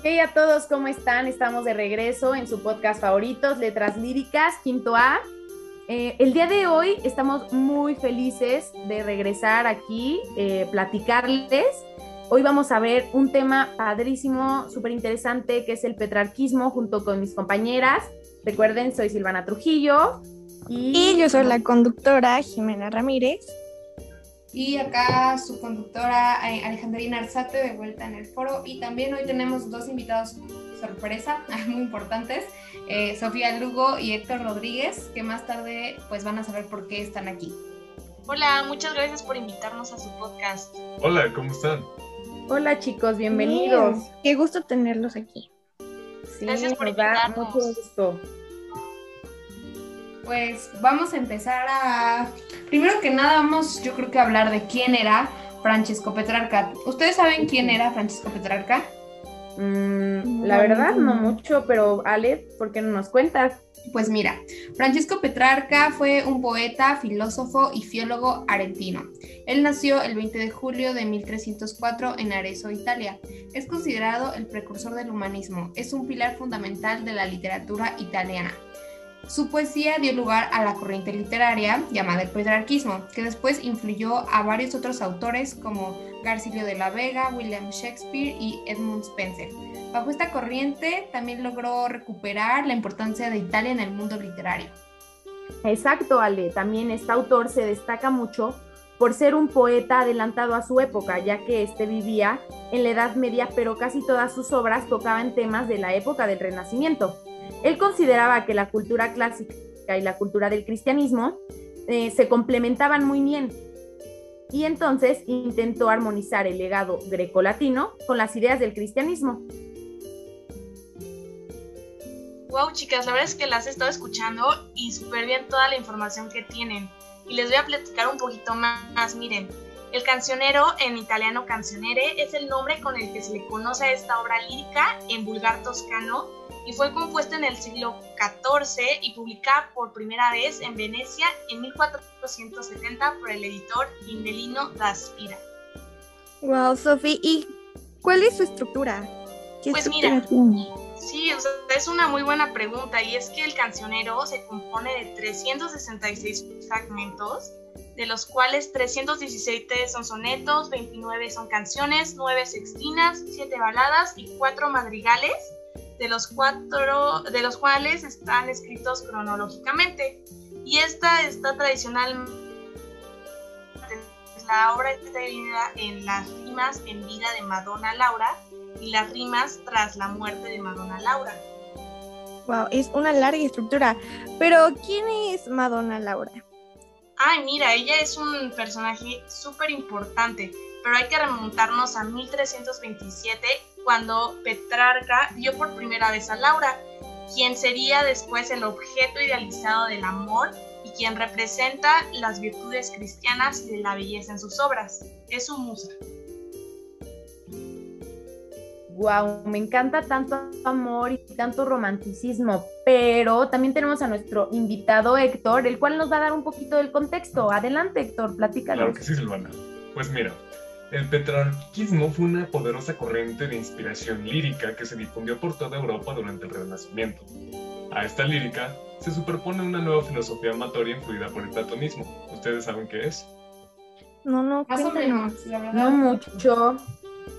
Hey a todos, ¿cómo están? Estamos de regreso en su podcast favoritos, Letras Líricas, quinto A. Eh, el día de hoy estamos muy felices de regresar aquí, eh, platicarles. Hoy vamos a ver un tema padrísimo, súper interesante, que es el petrarquismo, junto con mis compañeras. Recuerden, soy Silvana Trujillo. Y, yo soy la conductora Jimena Ramírez. Y acá su conductora eh, Alejandrina Arzate de vuelta en el foro. Y también hoy tenemos dos invitados sorpresa, muy importantes, eh, Sofía Lugo y Héctor Rodríguez, que más tarde pues van a saber por qué están aquí. Hola, muchas gracias por invitarnos a su podcast. Hola, ¿cómo están? Hola chicos, bienvenidos. Qué gusto tenerlos aquí. Sí, gracias por invitarnos. mucho gusto. Pues vamos a empezar a... Primero que nada vamos yo creo que a hablar de quién era Francesco Petrarca. ¿Ustedes saben quién era Francisco Petrarca? Mm, la verdad, no mucho, pero Ale, ¿por qué no nos cuentas? Pues mira, Francisco Petrarca fue un poeta, filósofo y filólogo argentino. Él nació el 20 de julio de 1304 en Arezzo, Italia. Es considerado el precursor del humanismo. Es un pilar fundamental de la literatura italiana. Su poesía dio lugar a la corriente literaria llamada el petrarquismo, que después influyó a varios otros autores como Garcilio de la Vega, William Shakespeare y Edmund Spencer. Bajo esta corriente también logró recuperar la importancia de Italia en el mundo literario. Exacto, Ale. También este autor se destaca mucho por ser un poeta adelantado a su época, ya que este vivía en la Edad Media, pero casi todas sus obras tocaban temas de la época del Renacimiento. Él consideraba que la cultura clásica y la cultura del cristianismo eh, se complementaban muy bien y entonces intentó armonizar el legado grecolatino con las ideas del cristianismo. Wow, chicas, la verdad es que las he estado escuchando y súper bien toda la información que tienen. Y les voy a platicar un poquito más. Miren, el cancionero, en italiano cancionere, es el nombre con el que se le conoce a esta obra lírica en vulgar toscano y fue compuesta en el siglo XIV y publicada por primera vez en Venecia en 1470 por el editor Indelino da Spira. Wow, Sofi, ¿y cuál es su estructura? pues mira, sí, es una muy buena pregunta y es que el cancionero se compone de 366 fragmentos, de los cuales 317 son sonetos, 29 son canciones, 9 sextinas, 7 baladas y 4 madrigales de los, cuatro, de los cuales están escritos cronológicamente. Y esta está tradicional. La obra está dividida en las rimas en vida de Madonna Laura y las rimas tras la muerte de Madonna Laura. Wow, es una larga estructura. Pero, ¿quién es Madonna Laura? Ay, mira, ella es un personaje súper importante, pero hay que remontarnos a 1327 cuando Petrarca dio por primera vez a Laura, quien sería después el objeto idealizado del amor y quien representa las virtudes cristianas y de la belleza en sus obras. Es su musa. Wow, me encanta tanto amor y tanto romanticismo, pero también tenemos a nuestro invitado Héctor, el cual nos va a dar un poquito del contexto. Adelante, Héctor, platícanos. Claro que sí, Silvana. Pues mira, el petrarquismo fue una poderosa corriente de inspiración lírica que se difundió por toda Europa durante el Renacimiento. A esta lírica se superpone una nueva filosofía amatoria influida por el platonismo. ¿Ustedes saben qué es? No, no, Más o menos, la verdad. No mucho.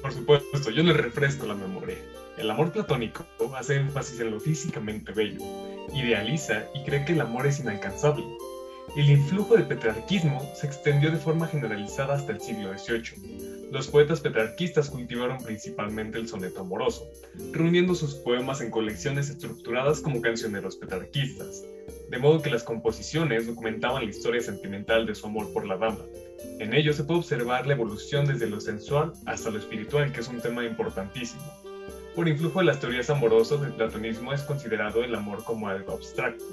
Por supuesto, yo les refresco la memoria. El amor platónico hace énfasis en lo físicamente bello, idealiza y cree que el amor es inalcanzable, el influjo del petrarquismo se extendió de forma generalizada hasta el siglo XVIII. Los poetas petrarquistas cultivaron principalmente el soneto amoroso, reuniendo sus poemas en colecciones estructuradas como cancioneros petrarquistas, de modo que las composiciones documentaban la historia sentimental de su amor por la dama. En ello se puede observar la evolución desde lo sensual hasta lo espiritual, que es un tema importantísimo. Por influjo de las teorías amorosas, el platonismo es considerado el amor como algo abstracto,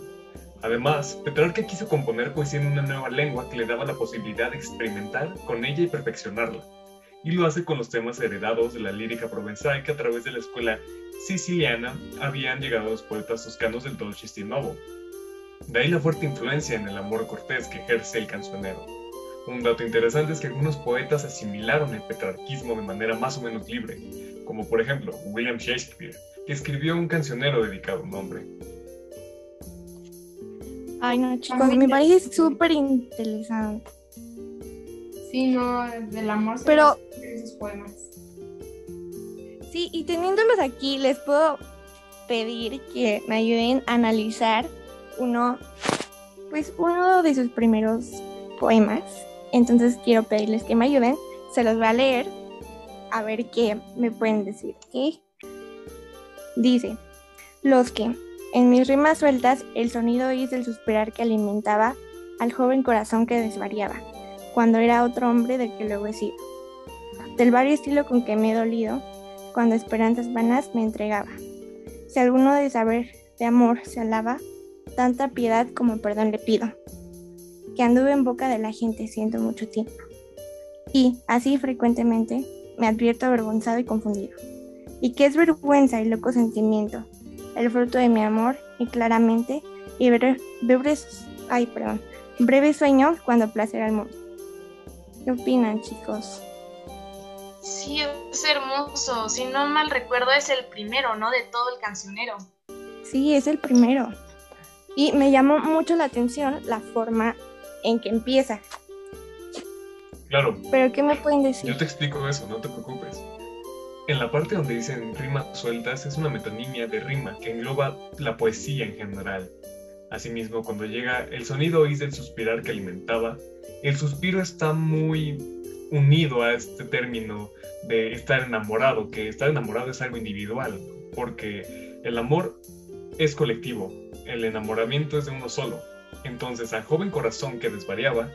Además, Petrarca quiso componer poesía en una nueva lengua que le daba la posibilidad de experimentar con ella y perfeccionarla. Y lo hace con los temas heredados de la lírica provenzal que a través de la escuela siciliana habían llegado los poetas toscanos del Dolce Novo. De ahí la fuerte influencia en el amor cortés que ejerce el cancionero. Un dato interesante es que algunos poetas asimilaron el petrarquismo de manera más o menos libre, como por ejemplo William Shakespeare, que escribió un cancionero dedicado a un hombre. Ay, no, chicos, me parece súper interesante. Sí, no, del amor se Pero- esos poemas. Sí, y teniéndolos aquí, les puedo pedir que me ayuden a analizar uno, pues uno de sus primeros poemas. Entonces quiero pedirles que me ayuden. Se los voy a leer a ver qué me pueden decir. ¿ok? Dice, los que, en mis rimas sueltas, el sonido oís del suspirar que alimentaba al joven corazón que desvariaba, cuando era otro hombre del que luego he sido. Del vario estilo con que me he dolido, cuando esperanzas vanas me entregaba. Si alguno de saber de amor se alaba, tanta piedad como perdón le pido. Que anduve en boca de la gente siento mucho tiempo. Y, así frecuentemente, me advierto avergonzado y confundido. Y que es vergüenza y loco sentimiento, el fruto de mi amor, y claramente, y bre- breves, ay, perdón, breve sueño cuando placer al mundo. ¿Qué opinan, chicos? Sí, es hermoso. Si no mal recuerdo, es el primero, ¿no? De todo el cancionero. Sí, es el primero. Y me llamó mucho la atención la forma en que empieza. Claro, Pero ¿qué me pueden decir? yo te explico eso, no te preocupes. En la parte donde dicen rimas sueltas es una metonimia de rima que engloba la poesía en general. Asimismo, cuando llega el sonido oís del suspirar que alimentaba, el suspiro está muy unido a este término de estar enamorado, que estar enamorado es algo individual, porque el amor es colectivo, el enamoramiento es de uno solo. Entonces, al joven corazón que desvariaba,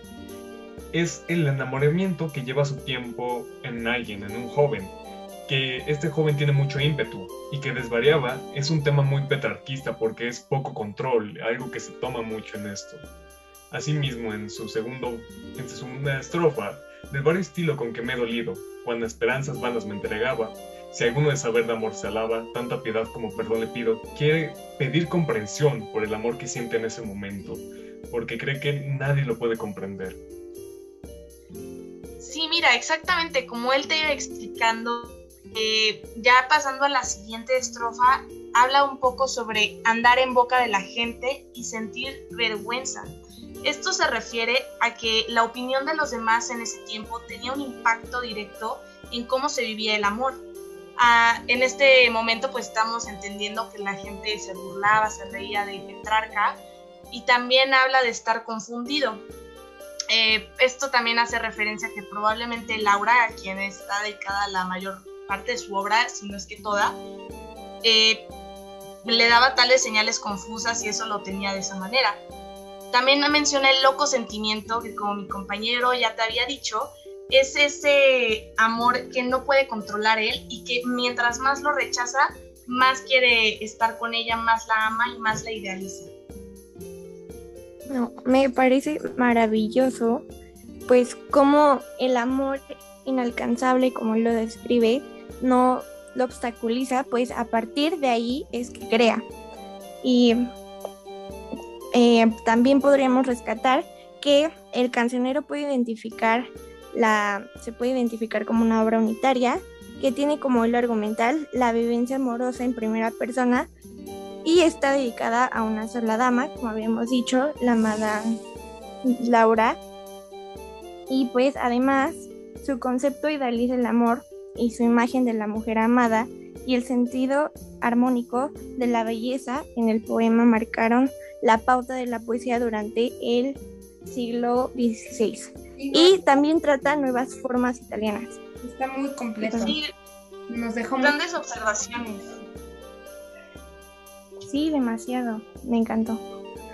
es el enamoramiento que lleva su tiempo en alguien, en un joven, que este joven tiene mucho ímpetu y que desvariaba es un tema muy petrarquista porque es poco control, algo que se toma mucho en esto. Asimismo, en su segundo, en su segunda estrofa, del vario estilo con que me he dolido, cuando esperanzas vanas me entregaba, si alguno de saber de amor se alaba, tanta piedad como perdón le pido, quiere pedir comprensión por el amor que siente en ese momento, porque cree que nadie lo puede comprender. Sí, mira, exactamente como él te iba explicando, eh, ya pasando a la siguiente estrofa, habla un poco sobre andar en boca de la gente y sentir vergüenza. Esto se refiere a que la opinión de los demás en ese tiempo tenía un impacto directo en cómo se vivía el amor. Ah, en este momento pues estamos entendiendo que la gente se burlaba, se reía de Petrarca y también habla de estar confundido. Eh, esto también hace referencia a que probablemente Laura, a quien está dedicada la mayor parte de su obra, si no es que toda, eh, le daba tales señales confusas y eso lo tenía de esa manera. También menciona el loco sentimiento, que como mi compañero ya te había dicho, es ese amor que no puede controlar él y que mientras más lo rechaza, más quiere estar con ella, más la ama y más la idealiza. No, me parece maravilloso, pues como el amor inalcanzable, como lo describe, no lo obstaculiza, pues a partir de ahí es que crea. Y eh, también podríamos rescatar que el cancionero puede identificar la, se puede identificar como una obra unitaria que tiene como hilo argumental la vivencia amorosa en primera persona y está dedicada a una sola dama, como habíamos dicho, la amada Laura. Y pues además su concepto idealiza el amor y su imagen de la mujer amada y el sentido armónico de la belleza en el poema marcaron la pauta de la poesía durante el siglo XVI. Y también trata nuevas formas italianas. Está muy completo. Sí, Nos dejó muy... grandes observaciones. Sí, demasiado. Me encantó.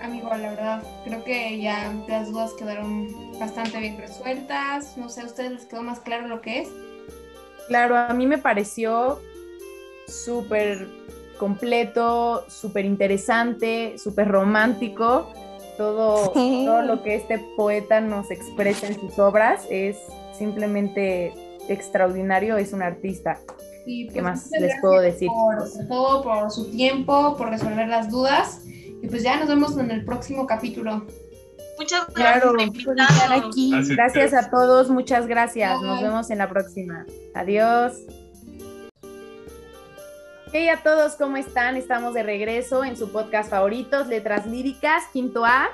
Amigo, la verdad, creo que ya las dudas quedaron bastante bien resueltas. No sé, ¿a ustedes les quedó más claro lo que es? Claro, a mí me pareció súper completo, súper interesante, súper romántico. Todo, Sí. todo lo que este poeta nos expresa en sus obras es simplemente extraordinario, es un artista. Y, ¿Qué pues, más les puedo decir? Por todo, por su tiempo, por resolver las dudas. Y pues ya nos vemos en el próximo capítulo. Muchas gracias Claro, por Por estar invitarnos. aquí. Así Gracias a todos, muchas gracias. Nos vemos en la próxima. Adiós. Hey a todos, ¿cómo están? Estamos de regreso en su podcast favoritos, Letras Líricas, quinto A.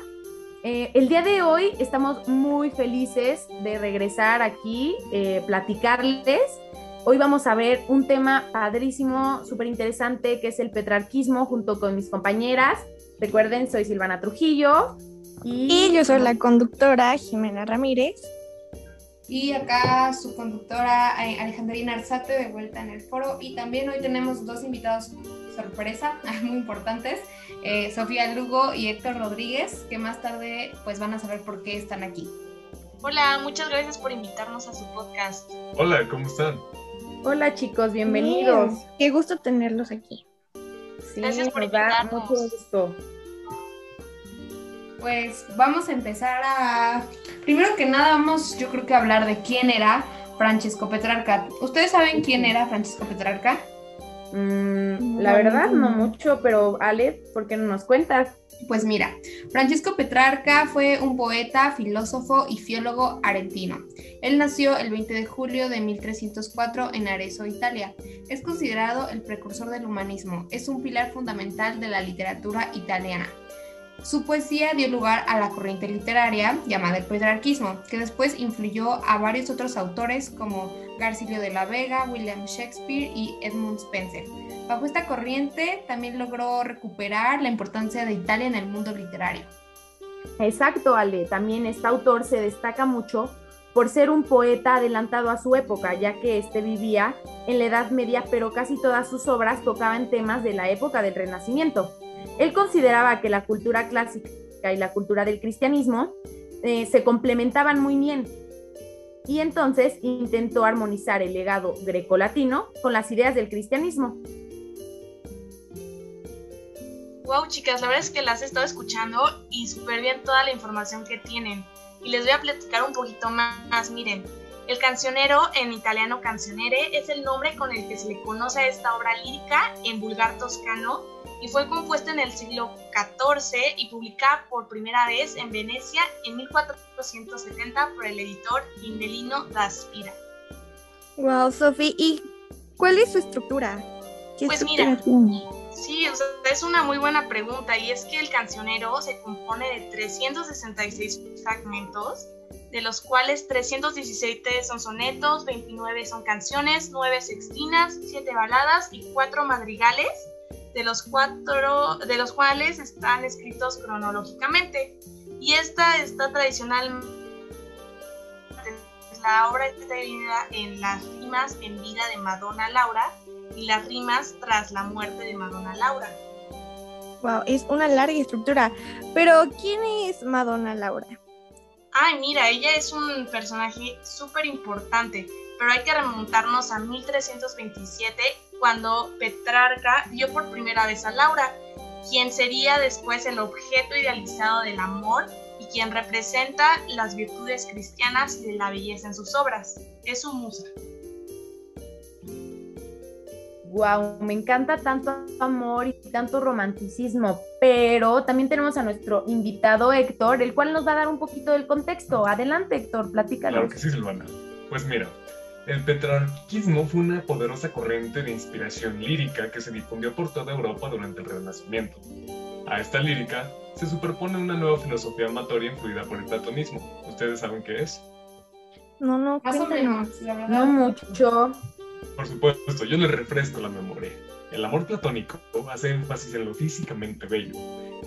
Eh, el día de hoy estamos muy felices de regresar aquí, eh, platicarles. Hoy vamos a ver un tema padrísimo, súper interesante, que es el petrarquismo, junto con mis compañeras. Recuerden, soy Silvana Trujillo. Y, yo soy la conductora Jimena Ramírez. Y acá su conductora eh, Alejandrina Arzate de vuelta en el foro. Y también hoy tenemos dos invitados sorpresa, muy importantes, eh, Sofía Lugo y Héctor Rodríguez, que más tarde pues van a saber por qué están aquí. Hola, muchas gracias por invitarnos a su podcast. Hola, ¿cómo están? Hola chicos, bienvenidos. Qué gusto tenerlos aquí. Sí, gracias por invitarnos. mucho gusto. Pues vamos a empezar a... Primero que nada vamos yo creo que a hablar de quién era Francesco Petrarca. ¿Ustedes saben quién era Francisco Petrarca? Mm, la verdad, no mucho, pero Ale, ¿por qué no nos cuentas? Pues mira, Francisco Petrarca fue un poeta, filósofo y filólogo argentino. Él nació el 20 de julio de 1304 en Arezzo, Italia. Es considerado el precursor del humanismo. Es un pilar fundamental de la literatura italiana. Su poesía dio lugar a la corriente literaria llamada el petrarquismo, que después influyó a varios otros autores como Garcilio de la Vega, William Shakespeare y Edmund Spencer. Bajo esta corriente también logró recuperar la importancia de Italia en el mundo literario. Exacto, Ale. También este autor se destaca mucho por ser un poeta adelantado a su época, ya que este vivía en la Edad Media, pero casi todas sus obras tocaban temas de la época del Renacimiento. Él consideraba que la cultura clásica y la cultura del cristianismo eh, se complementaban muy bien y entonces intentó armonizar el legado grecolatino con las ideas del cristianismo. Wow, chicas, la verdad es que las he estado escuchando y súper bien toda la información que tienen. Y les voy a platicar un poquito más. Miren, el cancionero, en italiano cancionere, es el nombre con el que se le conoce a esta obra lírica en vulgar toscano y fue compuesta en el siglo XIV y publicada por primera vez en Venecia en 1470 por el editor Indelino da Spira. Wow, Sofi, ¿y cuál es su estructura? pues mira, sí, es una muy buena pregunta y es que el cancionero se compone de 366 fragmentos, de los cuales 317 son sonetos, 29 son canciones, 9 sextinas, 7 baladas y 4 madrigales de los, cuatro, de los cuales están escritos cronológicamente. Y esta está tradicional. La obra está dividida en las rimas en vida de Madonna Laura y las rimas tras la muerte de Madonna Laura. Wow, es una larga estructura. Pero, ¿quién es Madonna Laura? Ay, mira, ella es un personaje súper importante, pero hay que remontarnos a 1327 cuando Petrarca dio por primera vez a Laura, quien sería después el objeto idealizado del amor y quien representa las virtudes cristianas y de la belleza en sus obras. Es su musa. Wow, me encanta tanto amor y tanto romanticismo, pero también tenemos a nuestro invitado Héctor, el cual nos va a dar un poquito del contexto. Adelante, Héctor, platícanos. Claro que sí, Silvana. Pues mira, el petrarquismo fue una poderosa corriente de inspiración lírica que se difundió por toda Europa durante el Renacimiento. A esta lírica se superpone una nueva filosofía amatoria influida por el platonismo. ¿Ustedes saben qué es? No, no, más o menos, la verdad. No mucho. Por supuesto, yo les refresco la memoria. El amor platónico hace énfasis en lo físicamente bello,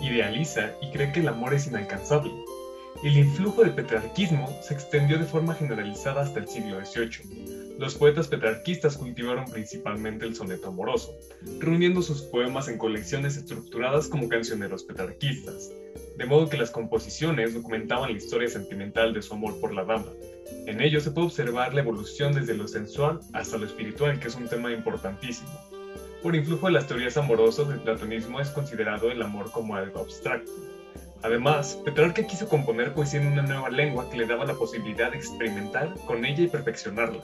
idealiza y cree que el amor es inalcanzable, el influjo del petrarquismo se extendió de forma generalizada hasta el siglo XVIII. Los poetas petrarquistas cultivaron principalmente el soneto amoroso, reuniendo sus poemas en colecciones estructuradas como cancioneros petrarquistas, de modo que las composiciones documentaban la historia sentimental de su amor por la dama. En ello se puede observar la evolución desde lo sensual hasta lo espiritual, que es un tema importantísimo. Por influjo de las teorías amorosas, el platonismo es considerado el amor como algo abstracto, Además, Petrarca quiso componer poesía en una nueva lengua que le daba la posibilidad de experimentar con ella y perfeccionarla.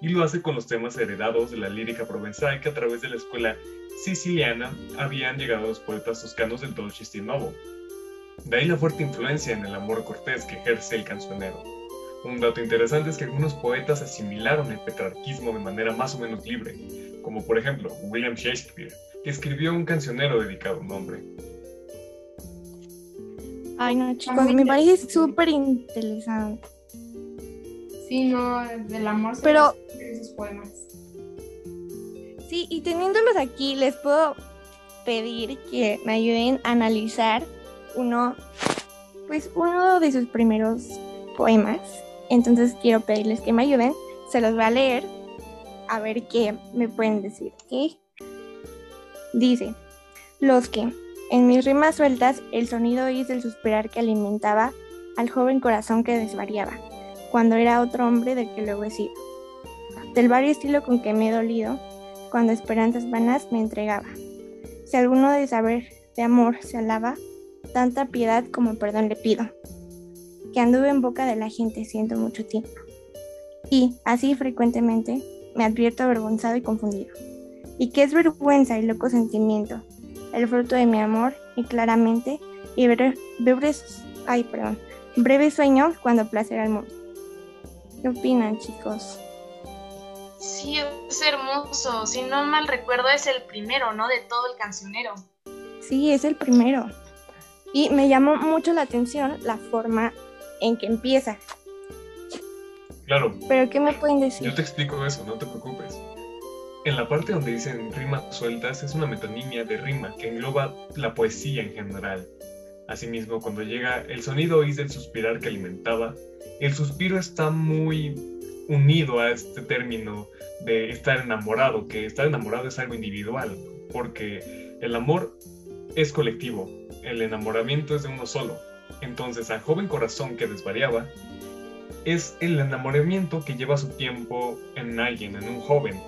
Y lo hace con los temas heredados de la lírica provenzal que a través de la escuela siciliana habían llegado los poetas toscanos del Dolce Novo. De ahí la fuerte influencia en el amor cortés que ejerce el cancionero. Un dato interesante es que algunos poetas asimilaron el petrarquismo de manera más o menos libre, como por ejemplo William Shakespeare, que escribió un cancionero dedicado a un hombre. Ay, no, chicos, me parece súper interesante. Sí, no, del amor Pero- esos poemas. Sí, y teniéndolos aquí, les puedo pedir que me ayuden a analizar uno, pues uno de sus primeros poemas. Entonces quiero pedirles que me ayuden. Se los voy a leer a ver qué me pueden decir. ¿ok? Dice, los que, en mis rimas sueltas, el sonido oís del suspirar que alimentaba al joven corazón que desvariaba, cuando era otro hombre del que luego he sido. Del vario estilo con que me he dolido, cuando esperanzas vanas me entregaba. Si alguno de saber de amor se alaba, tanta piedad como perdón le pido. Que anduve en boca de la gente siento mucho tiempo. Y, así frecuentemente, me advierto avergonzado y confundido. Y que es vergüenza y loco sentimiento, el fruto de mi amor, y claramente, y bre- breves, ay, perdón, breve sueño cuando placer al mundo. ¿Qué opinan, chicos? Sí, es hermoso. Si no mal recuerdo, es el primero, ¿no? De todo el cancionero. Sí, es el primero. Y me llamó mucho la atención la forma en que empieza. Claro, Pero ¿qué me pueden decir? yo te explico eso, no te preocupes. En la parte donde dicen rimas sueltas es una metonimia de rima que engloba la poesía en general. Asimismo, cuando llega el sonido oís del suspirar que alimentaba, el suspiro está muy unido a este término de estar enamorado, que estar enamorado es algo individual, porque el amor es colectivo, el enamoramiento es de uno solo. Entonces, al joven corazón que desvariaba, es el enamoramiento que lleva su tiempo en alguien, en un joven,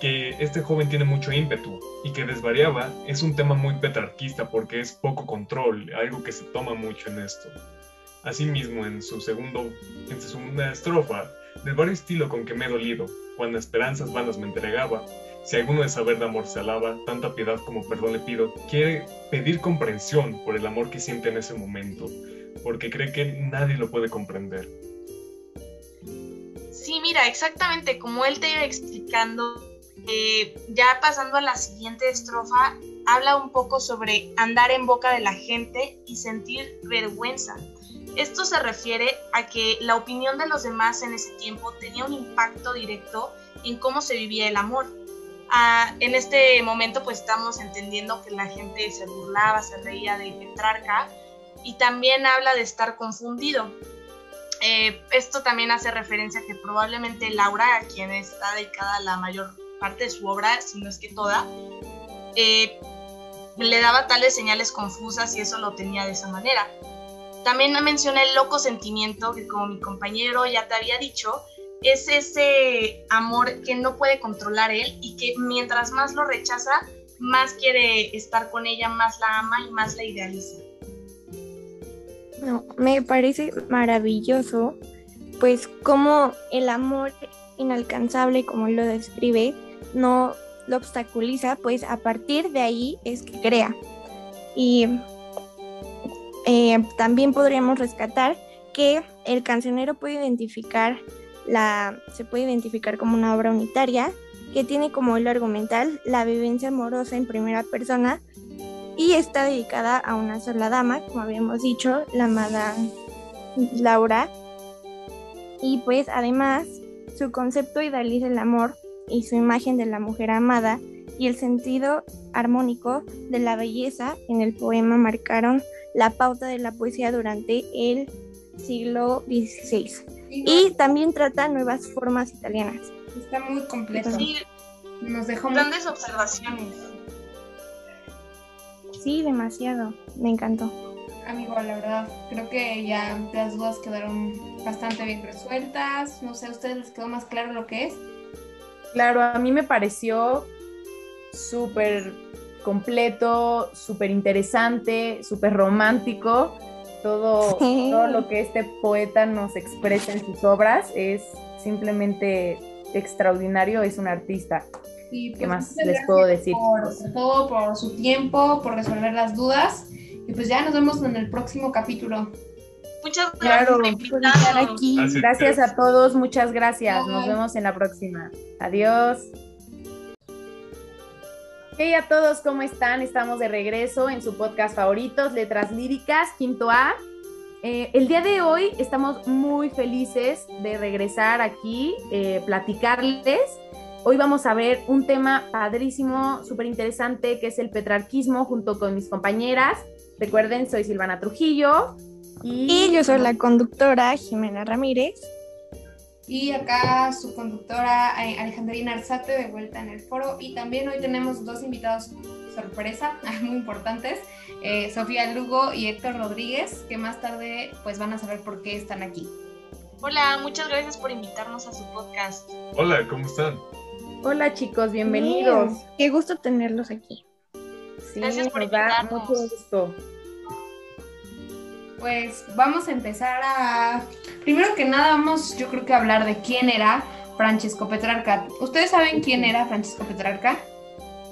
que este joven tiene mucho ímpetu y que desvariaba es un tema muy petrarquista porque es poco control, algo que se toma mucho en esto. Asimismo, en su segundo, en su segunda estrofa, del vario estilo con que me he dolido, cuando esperanzas vanas me entregaba, si alguno de saber de amor se alaba, tanta piedad como perdón le pido, quiere pedir comprensión por el amor que siente en ese momento, porque cree que nadie lo puede comprender. Sí, mira, exactamente como él te iba explicando, eh, ya pasando a la siguiente estrofa, habla un poco sobre andar en boca de la gente y sentir vergüenza. Esto se refiere a que la opinión de los demás en ese tiempo tenía un impacto directo en cómo se vivía el amor. Ah, en este momento pues estamos entendiendo que la gente se burlaba, se reía de Petrarca y también habla de estar confundido. Eh, esto también hace referencia a que probablemente Laura, a quien está dedicada la mayor parte de su obra, si no es que toda, eh, le daba tales señales confusas y eso lo tenía de esa manera. También menciona el loco sentimiento que como mi compañero ya te había dicho, es ese amor que no puede controlar él y que mientras más lo rechaza, más quiere estar con ella, más la ama y más la idealiza. No, me parece maravilloso, pues como el amor inalcanzable, como lo describe, no lo obstaculiza, pues a partir de ahí es que crea. Y eh, también podríamos rescatar que el cancionero puede identificar la, se puede identificar como una obra unitaria que tiene como hilo argumental la vivencia amorosa en primera persona y está dedicada a una sola dama, como habíamos dicho, la amada Laura. Y pues además su concepto idealiza el amor y su imagen de la mujer amada y el sentido armónico de la belleza en el poema marcaron la pauta de la poesía durante el siglo XVI. Y también trata nuevas formas italianas. Está muy completo. Sí, Nos dejó muy... grandes observaciones. Sí, demasiado. Me encantó. Amigo, la verdad, creo que ya las dudas quedaron bastante bien resueltas. No sé, ¿a ustedes les quedó más claro lo que es? Claro, a mí me pareció súper completo, súper interesante, súper romántico. Todo, Sí. todo lo que este poeta nos expresa en sus obras es simplemente extraordinario, es un artista. Y, ¿Qué pues, más les puedo decir? Por todo, por su tiempo, por resolver las dudas. Y pues ya nos vemos en el próximo capítulo. Muchas gracias por Por estar aquí. Gracias a todos, muchas gracias. Nos vemos en la próxima. Adiós. Hey a todos, ¿cómo están? Estamos de regreso en su podcast favoritos, Letras Líricas, quinto A. Eh, el día de hoy estamos muy felices de regresar aquí, eh, platicarles. Hoy vamos a ver un tema padrísimo, súper interesante, que es el petrarquismo, junto con mis compañeras. Recuerden, soy Silvana Trujillo. Y, yo soy la conductora Jimena Ramírez. Y acá su conductora eh, Alejandrina Arzate de vuelta en el foro. Y también hoy tenemos dos invitados sorpresa, muy importantes, eh, Sofía Lugo y Héctor Rodríguez, que más tarde pues van a saber por qué están aquí. Hola, muchas gracias por invitarnos a su podcast. Hola, ¿cómo están? Hola chicos, bienvenidos. qué gusto tenerlos aquí. Sí, gracias por invitarnos. mucho gusto. Pues vamos a empezar a... Primero que nada vamos yo creo que a hablar de quién era Francesco Petrarca. ¿Ustedes saben quién era Francisco Petrarca?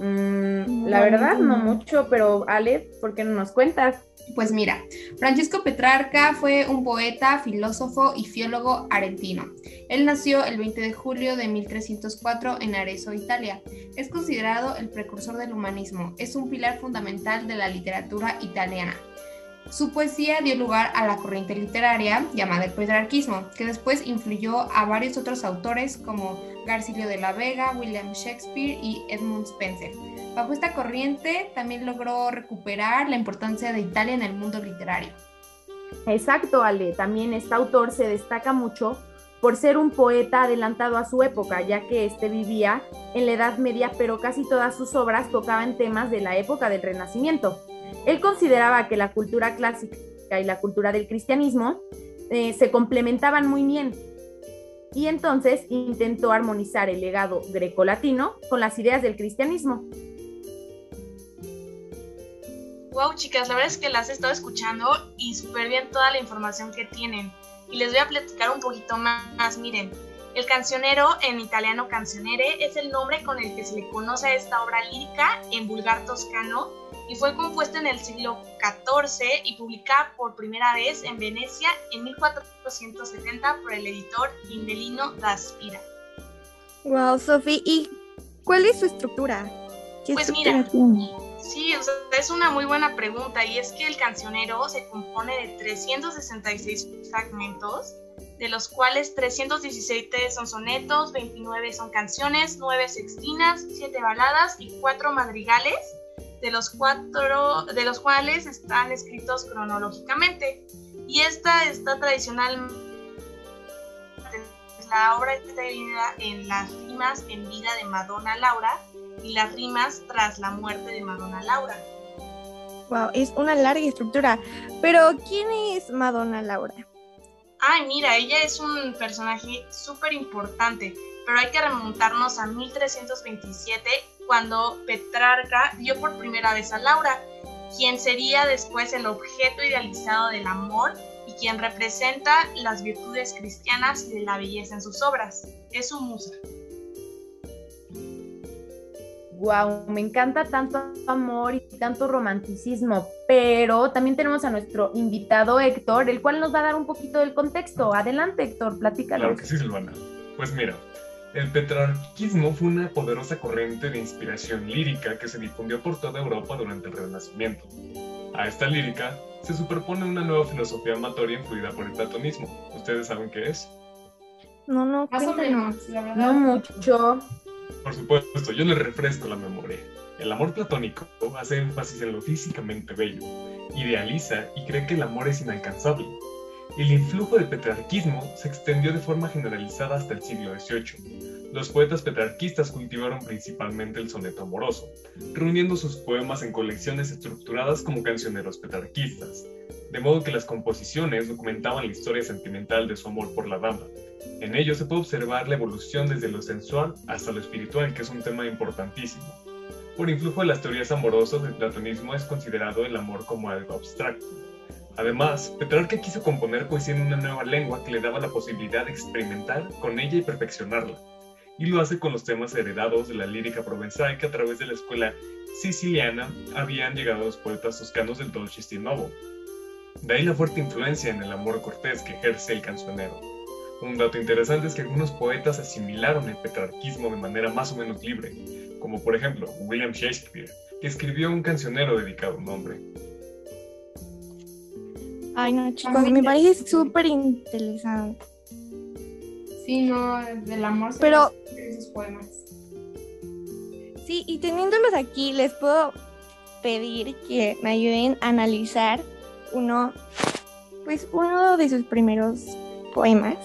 Mm, la verdad, no mucho, pero Ale, ¿por qué no nos cuentas? Pues mira, Francisco Petrarca fue un poeta, filósofo y filólogo argentino. Él nació el 20 de julio de 1304 en Arezzo, Italia. Es considerado el precursor del humanismo. Es un pilar fundamental de la literatura italiana. Su poesía dio lugar a la corriente literaria llamada el petrarquismo, que después influyó a varios otros autores como Garcilio de la Vega, William Shakespeare y Edmund Spencer. Bajo esta corriente también logró recuperar la importancia de Italia en el mundo literario. Exacto, Ale. También este autor se destaca mucho por ser un poeta adelantado a su época, ya que este vivía en la Edad Media, pero casi todas sus obras tocaban temas de la época del Renacimiento. Él consideraba que la cultura clásica y la cultura del cristianismo eh, se complementaban muy bien y entonces intentó armonizar el legado grecolatino con las ideas del cristianismo. Wow, chicas, la verdad es que las he estado escuchando y súper bien toda la información que tienen. Y les voy a platicar un poquito más. Miren, el cancionero, en italiano cancionere, es el nombre con el que se le conoce a esta obra lírica en vulgar toscano y fue compuesta en el siglo XIV y publicada por primera vez en Venecia en 1470 por el editor Indelino da Spira. Wow, Sofi, ¿y cuál es su estructura? pues mira, sí, es una muy buena pregunta y es que el cancionero se compone de 366 fragmentos, de los cuales 317 son sonetos, 29 son canciones, 9 sextinas, 7 baladas y 4 madrigales de los, cuatro, de los cuales están escritos cronológicamente. Y esta está tradicional la obra está dividida en las rimas en vida de Madonna Laura y las rimas tras la muerte de Madonna Laura. Wow, es una larga estructura. Pero, ¿quién es Madonna Laura? Ay, mira, ella es un personaje súper importante, pero hay que remontarnos a 1327 cuando Petrarca vio por primera vez a Laura, quien sería después el objeto idealizado del amor y quien representa las virtudes cristianas y de la belleza en sus obras. Es su musa. Wow, me encanta tanto amor y tanto romanticismo, pero también tenemos a nuestro invitado Héctor, el cual nos va a dar un poquito del contexto. Adelante, Héctor, platícanos. Claro que sí, Silvana. Pues mira, el petrarquismo fue una poderosa corriente de inspiración lírica que se difundió por toda Europa durante el Renacimiento. A esta lírica se superpone una nueva filosofía amatoria influida por el platonismo. ¿Ustedes saben qué es? No, no, más o menos, la verdad. No mucho. Por supuesto, yo les refresco la memoria. El amor platónico hace énfasis en lo físicamente bello, idealiza y cree que el amor es inalcanzable, el influjo del petrarquismo se extendió de forma generalizada hasta el siglo XVIII. Los poetas petrarquistas cultivaron principalmente el soneto amoroso, reuniendo sus poemas en colecciones estructuradas como cancioneros petrarquistas, de modo que las composiciones documentaban la historia sentimental de su amor por la dama. En ello se puede observar la evolución desde lo sensual hasta lo espiritual, que es un tema importantísimo. Por influjo de las teorías amorosas, el platonismo es considerado el amor como algo abstracto, Además, Petrarca quiso componer poesía en una nueva lengua que le daba la posibilidad de experimentar con ella y perfeccionarla. Y lo hace con los temas heredados de la lírica provenzal que a través de la escuela siciliana habían llegado los poetas toscanos del Dolce Novo. De ahí la fuerte influencia en el amor cortés que ejerce el cancionero. Un dato interesante es que algunos poetas asimilaron el petrarquismo de manera más o menos libre, como por ejemplo William Shakespeare, que escribió un cancionero dedicado a un hombre. Ay, no, chicos, me parece súper interesante. Sí, no, del amor. se Pero- esos poemas. Sí, y teniéndolos aquí, les puedo pedir que me ayuden a analizar uno, pues uno de sus primeros poemas.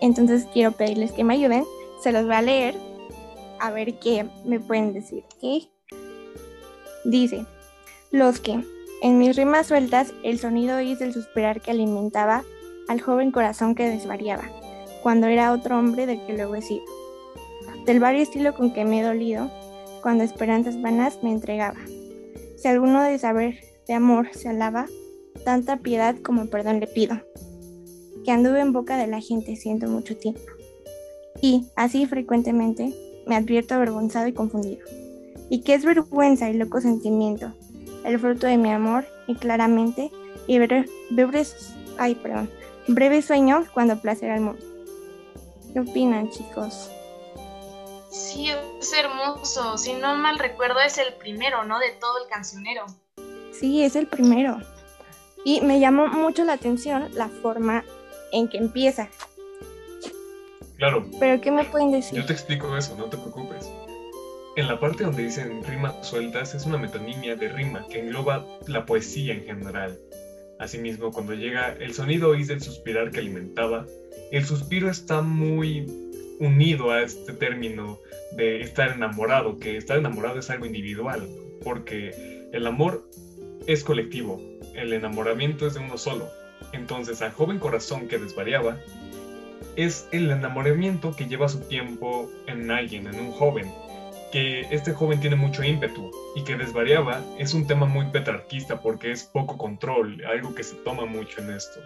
Entonces quiero pedirles que me ayuden. Se los voy a leer a ver qué me pueden decir. ¿ok? Dice, los que, en mis rimas sueltas, el sonido oís del suspirar que alimentaba al joven corazón que desvariaba, cuando era otro hombre del que luego he sido. Del vario estilo con que me he dolido, cuando esperanzas vanas me entregaba. Si alguno de saber de amor se alaba, tanta piedad como perdón le pido. Que anduve en boca de la gente siento mucho tiempo. Y, así frecuentemente, me advierto avergonzado y confundido. Y que es vergüenza y loco sentimiento, el fruto de mi amor, y claramente, y bre- breves, ay, perdón, breve sueño cuando placer al mundo. ¿Qué opinan, chicos? Sí, es hermoso. Si no mal recuerdo, es el primero, ¿no? De todo el cancionero. Sí, es el primero. Y me llamó mucho la atención la forma en que empieza. Claro, Pero ¿qué me pueden decir? yo te explico eso, no te preocupes. En la parte donde dicen rimas sueltas es una metonimia de rima que engloba la poesía en general. Asimismo, cuando llega el sonido oís del suspirar que alimentaba, el suspiro está muy unido a este término de estar enamorado, que estar enamorado es algo individual, porque el amor es colectivo, el enamoramiento es de uno solo. Entonces, al joven corazón que desvariaba, es el enamoramiento que lleva su tiempo en alguien, en un joven, que este joven tiene mucho ímpetu y que desvariaba es un tema muy petrarquista porque es poco control, algo que se toma mucho en esto.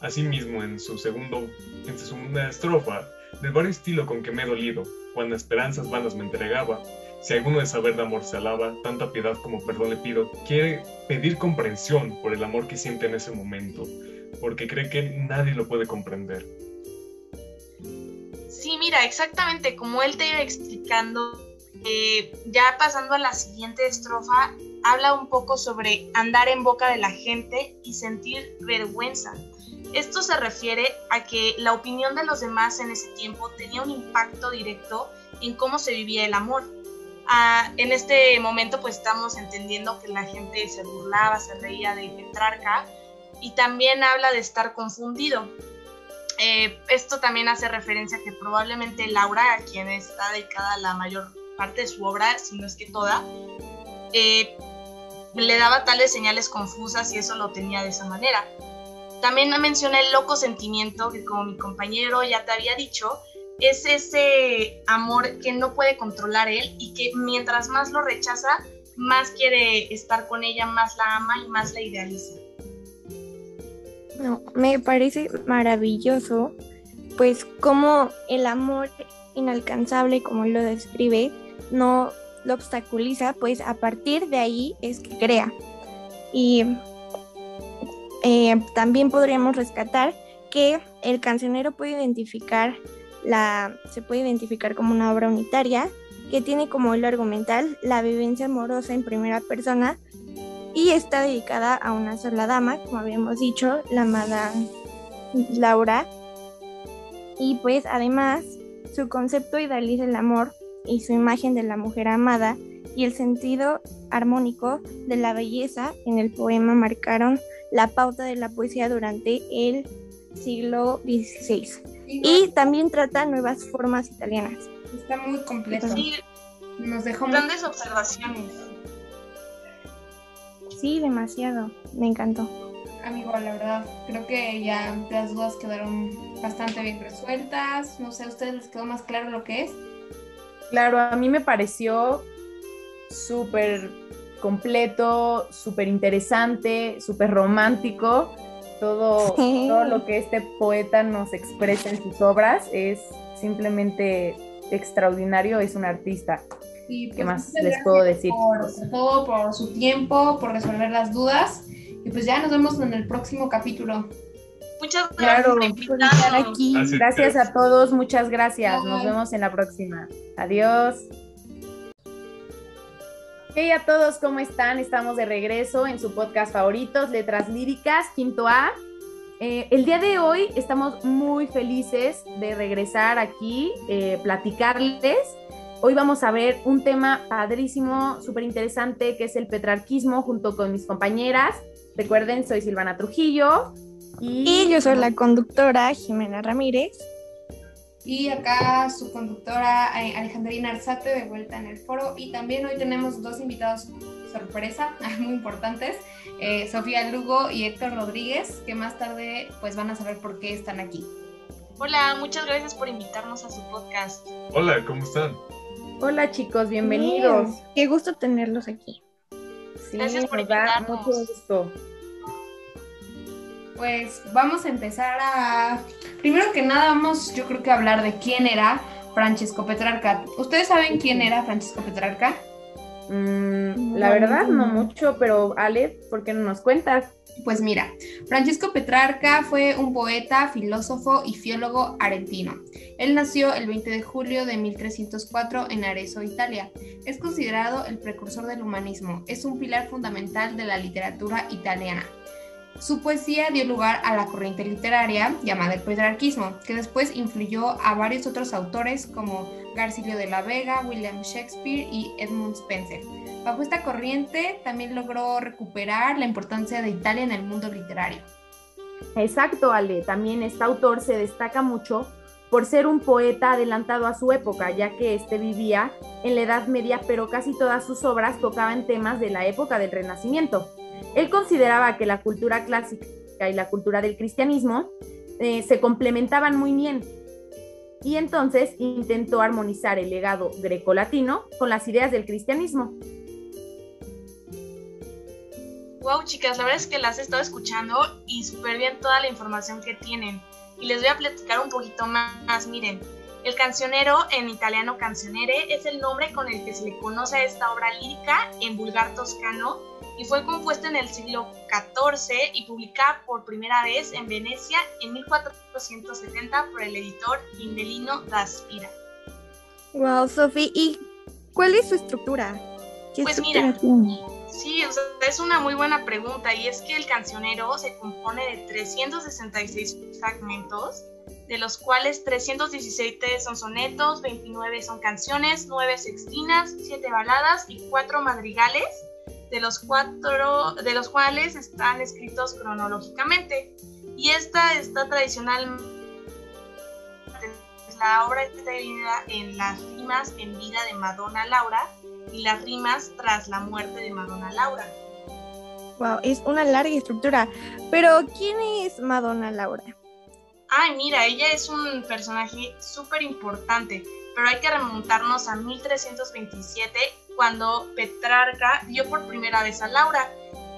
Asimismo, en su segundo, en su segunda estrofa, del vario estilo con que me he dolido, cuando esperanzas vanas me entregaba, si alguno de saber de amor se alaba, tanta piedad como perdón le pido, quiere pedir comprensión por el amor que siente en ese momento, porque cree que nadie lo puede comprender. Sí, mira, exactamente como él te iba explicando, eh, ya pasando a la siguiente estrofa, habla un poco sobre andar en boca de la gente y sentir vergüenza. Esto se refiere a que la opinión de los demás en ese tiempo tenía un impacto directo en cómo se vivía el amor. Ah, en este momento pues estamos entendiendo que la gente se burlaba, se reía de Petrarca y también habla de estar confundido. Eh, esto también hace referencia a que probablemente Laura, a quien está dedicada la mayor parte de su obra, si no es que toda, eh, le daba tales señales confusas y eso lo tenía de esa manera. También menciona el loco sentimiento que como mi compañero ya te había dicho, es ese amor que no puede controlar él y que mientras más lo rechaza, más quiere estar con ella, más la ama y más la idealiza. No, me parece maravilloso, pues como el amor inalcanzable, como lo describe, no lo obstaculiza, pues a partir de ahí es que crea. Y eh, también podríamos rescatar que el cancionero puede identificar la, se puede identificar como una obra unitaria que tiene como hilo argumental la vivencia amorosa en primera persona y está dedicada a una sola dama, como habíamos dicho, la amada Laura. Y pues además su concepto idealiza el amor y su imagen de la mujer amada y el sentido armónico de la belleza en el poema marcaron la pauta de la poesía durante el siglo XVI. Y también trata nuevas formas italianas. Está muy completo. Sí, Nos dejó muy- grandes observaciones. Sí, demasiado. Me encantó. Amigo, la verdad, creo que ya las dudas quedaron bastante bien resueltas. No sé, ¿a ustedes les quedó más claro lo que es? Claro, a mí me pareció súper completo, súper interesante, súper romántico. Todo, Sí. todo lo que este poeta nos expresa en sus obras es simplemente extraordinario, es un artista. ¿Qué pues, más les puedo decir? Por todo, por su tiempo, por resolver las dudas. Y pues ya nos vemos en el próximo capítulo. Muchas gracias por Por estar invitarnos. aquí. Así Gracias es. a todos, muchas gracias. Nos vemos en la próxima. Adiós. Hey a todos, ¿cómo están? Estamos de regreso en su podcast favoritos, Letras Líricas, quinto A. Eh, el día de hoy estamos muy felices de regresar aquí, eh, platicarles. Hoy vamos a ver un tema padrísimo, súper interesante, que es el petrarquismo, junto con mis compañeras. Recuerden, soy Silvana Trujillo. Y, yo soy la conductora Jimena Ramírez. Y acá su conductora eh, Alejandrina Arzate de vuelta en el foro. Y también hoy tenemos dos invitados sorpresa, muy importantes, eh, Sofía Lugo y Héctor Rodríguez, que más tarde pues van a saber por qué están aquí. Hola, muchas gracias por invitarnos a su podcast. Hola, ¿cómo están? Hola chicos, bienvenidos. qué gusto tenerlos aquí. Sí, gracias por invitarnos. mucho gusto. Pues vamos a empezar a... Primero que nada vamos, yo creo que a hablar de quién era Francesco Petrarca. ¿Ustedes saben quién era Francesco Petrarca? Mm, la verdad, no mucho, pero Ale, ¿por qué no nos cuentas? Pues mira, Francesco Petrarca fue un poeta, filósofo y filólogo argentino. Él nació el 20 de julio de 1304 en Arezzo, Italia. Es considerado el precursor del humanismo. Es un pilar fundamental de la literatura italiana. Su poesía dio lugar a la corriente literaria llamada el petrarquismo, que después influyó a varios otros autores como Garcilio de la Vega, William Shakespeare y Edmund Spencer. Bajo esta corriente también logró recuperar la importancia de Italia en el mundo literario. Exacto, Ale. También este autor se destaca mucho por ser un poeta adelantado a su época, ya que éste vivía en la Edad Media, pero casi todas sus obras tocaban temas de la época del Renacimiento. Él consideraba que la cultura clásica y la cultura del cristianismo eh, se complementaban muy bien y entonces intentó armonizar el legado grecolatino con las ideas del cristianismo. Wow, chicas, la verdad es que las he estado escuchando y súper bien toda la información que tienen. Y les voy a platicar un poquito más. Miren, el cancionero, en italiano cancionere, es el nombre con el que se le conoce a esta obra lírica en vulgar toscano y fue compuesta en el siglo XIV y publicada por primera vez en Venecia en 1470 por el editor Indelino da Spira. Wow, Sofi, ¿y cuál es su estructura? pues mira, sí, es una muy buena pregunta y es que el cancionero se compone de 366 fragmentos, de los cuales 317 son sonetos, 29 son canciones, 9 sextinas, 7 baladas y 4 madrigales de los, cuatro, de los cuales están escritos cronológicamente. Y esta está tradicional. La obra está dividida en las rimas en vida de Madonna Laura y las rimas tras la muerte de Madonna Laura. Wow, es una larga estructura. Pero, ¿quién es Madonna Laura? Ay, mira, ella es un personaje súper importante, pero hay que remontarnos a 1327 cuando Petrarca vio por primera vez a Laura,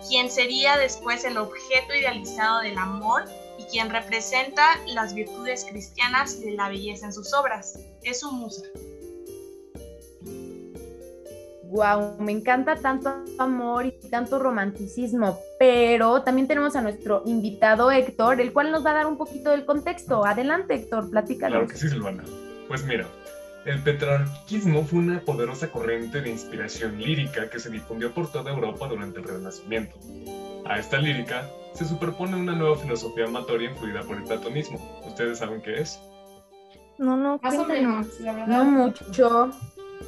quien sería después el objeto idealizado del amor y quien representa las virtudes cristianas y de la belleza en sus obras. Es su musa. Wow, me encanta tanto amor y tanto romanticismo, pero también tenemos a nuestro invitado Héctor, el cual nos va a dar un poquito del contexto. Adelante, Héctor, platícanos. Claro que sí, Silvana. Pues mira, el petrarquismo fue una poderosa corriente de inspiración lírica que se difundió por toda Europa durante el Renacimiento. A esta lírica se superpone una nueva filosofía amatoria influida por el platonismo. ¿Ustedes saben qué es? No, no, más o menos, No mucho.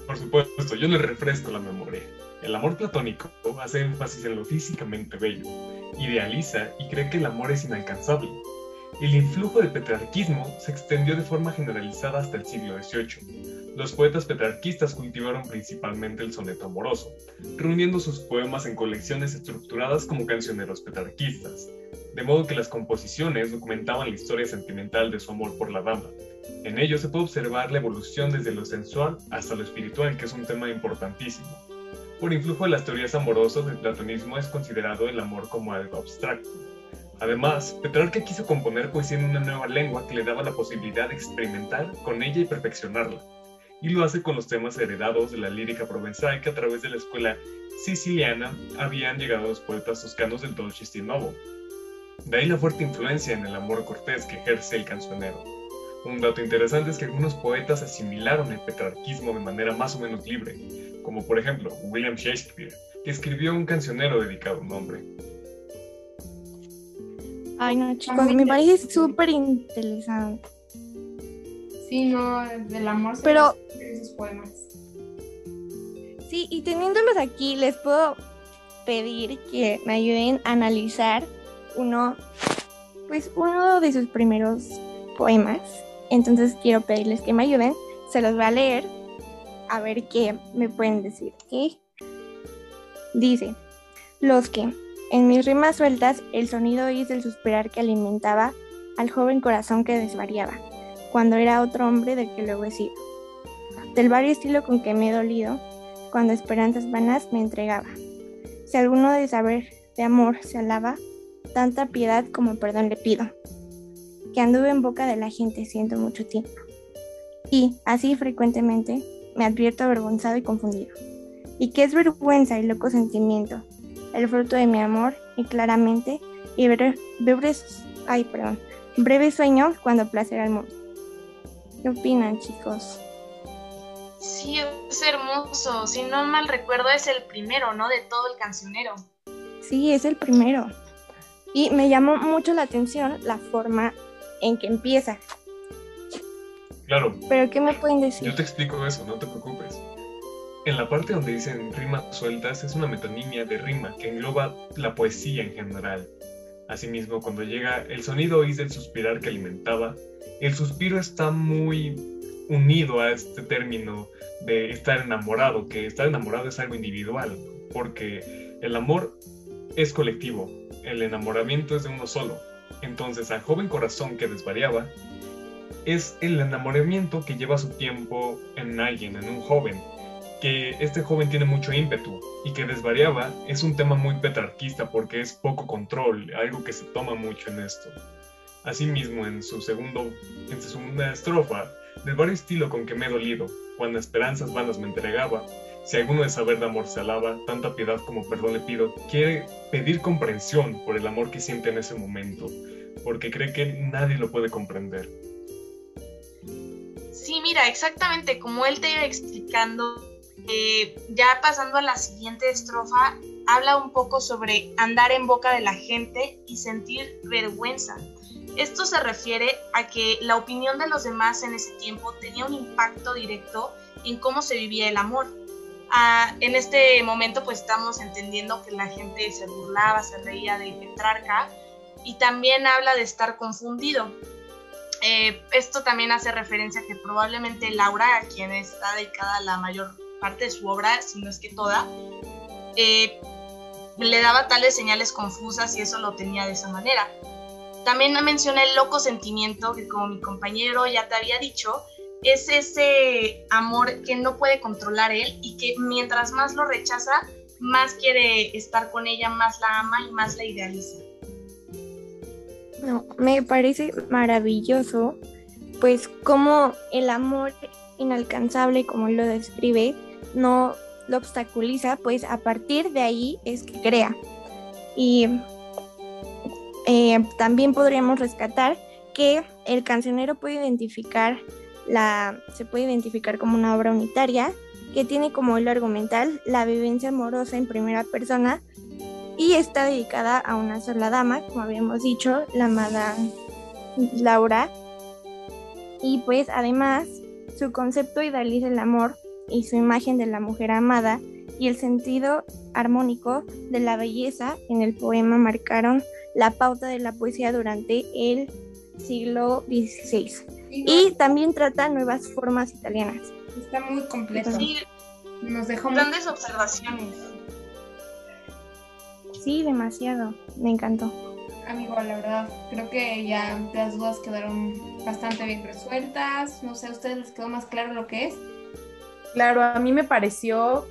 Por supuesto, yo les refresco la memoria. El amor platónico hace énfasis en lo físicamente bello, idealiza y cree que el amor es inalcanzable, el influjo del petrarquismo se extendió de forma generalizada hasta el siglo XVIII. Los poetas petrarquistas cultivaron principalmente el soneto amoroso, reuniendo sus poemas en colecciones estructuradas como cancioneros petrarquistas, de modo que las composiciones documentaban la historia sentimental de su amor por la dama. En ello se puede observar la evolución desde lo sensual hasta lo espiritual, que es un tema importantísimo. Por influjo de las teorías amorosas, el platonismo es considerado el amor como algo abstracto, Además, Petrarca quiso componer poesía en una nueva lengua que le daba la posibilidad de experimentar con ella y perfeccionarla. Y lo hace con los temas heredados de la lírica provenzal que a través de la escuela siciliana habían llegado los poetas toscanos del Dolce Novo. De ahí la fuerte influencia en el amor cortés que ejerce el cancionero. Un dato interesante es que algunos poetas asimilaron el petrarquismo de manera más o menos libre, como por ejemplo William Shakespeare, que escribió un cancionero dedicado a un hombre. Ay, no, chicos, me parece súper interesante. Sí, no, del amor. se Pero- esos poemas. Sí, y teniéndolos aquí, les puedo pedir que me ayuden a analizar uno, pues uno de sus primeros poemas. Entonces quiero pedirles que me ayuden. Se los voy a leer a ver qué me pueden decir. ¿ok? Dice, los que, en mis rimas sueltas, el sonido oís del suspirar que alimentaba al joven corazón que desvariaba, cuando era otro hombre del que luego he sido. Del vario estilo con que me he dolido, cuando esperanzas vanas me entregaba. Si alguno de saber de amor se alaba, tanta piedad como perdón le pido. Que anduve en boca de la gente siento mucho tiempo. Y, así frecuentemente, me advierto avergonzado y confundido. Y que es vergüenza y loco sentimiento, el fruto de mi amor, y claramente, y bre- breves, ay, perdón, breve sueño cuando placer al mundo. ¿Qué opinan, chicos? Sí, es hermoso. Si no mal recuerdo, es el primero, ¿no? De todo el cancionero. Sí, es el primero. Y me llamó mucho la atención la forma en que empieza. Claro, Pero ¿qué me pueden decir? yo te explico eso, no te preocupes. En la parte donde dicen rimas sueltas es una metonimia de rima que engloba la poesía en general. Asimismo, cuando llega el sonido oís del suspirar que alimentaba, el suspiro está muy unido a este término de estar enamorado, que estar enamorado es algo individual, porque el amor es colectivo, el enamoramiento es de uno solo. Entonces, al joven corazón que desvariaba, es el enamoramiento que lleva su tiempo en alguien, en un joven, que este joven tiene mucho ímpetu y que desvariaba es un tema muy petrarquista porque es poco control, algo que se toma mucho en esto. Asimismo, en su segundo, en su segunda estrofa, del vario estilo con que me he dolido, cuando esperanzas vanas me entregaba, si alguno de saber de amor se alaba, tanta piedad como perdón le pido, quiere pedir comprensión por el amor que siente en ese momento, porque cree que nadie lo puede comprender. Sí, mira, exactamente como él te iba explicando, eh, ya pasando a la siguiente estrofa, habla un poco sobre andar en boca de la gente y sentir vergüenza. Esto se refiere a que la opinión de los demás en ese tiempo tenía un impacto directo en cómo se vivía el amor. Ah, en este momento pues estamos entendiendo que la gente se burlaba, se reía de Petrarca y también habla de estar confundido. Eh, esto también hace referencia a que probablemente Laura, a quien está dedicada la mayor parte de su obra, si no es que toda, eh, le daba tales señales confusas y eso lo tenía de esa manera. También menciona el loco sentimiento que como mi compañero ya te había dicho, es ese amor que no puede controlar él y que mientras más lo rechaza, más quiere estar con ella, más la ama y más la idealiza. No, me parece maravilloso, pues como el amor inalcanzable, como lo describe, no lo obstaculiza, pues a partir de ahí es que crea. Y eh, también podríamos rescatar que el cancionero puede identificar la, se puede identificar como una obra unitaria que tiene como hilo argumental la vivencia amorosa en primera persona y está dedicada a una sola dama, como habíamos dicho, la amada Laura. Y pues además su concepto idealiza el amor y su imagen de la mujer amada y el sentido armónico de la belleza en el poema marcaron la pauta de la poesía durante el siglo XVI. Y también trata nuevas formas italianas. Está muy completo. Sí, Nos dejó muy- grandes observaciones. Sí, demasiado. Me encantó. Amigo, la verdad, creo que ya las dudas quedaron bastante bien resueltas. No sé, ¿a ustedes les quedó más claro lo que es? Claro, a mí me pareció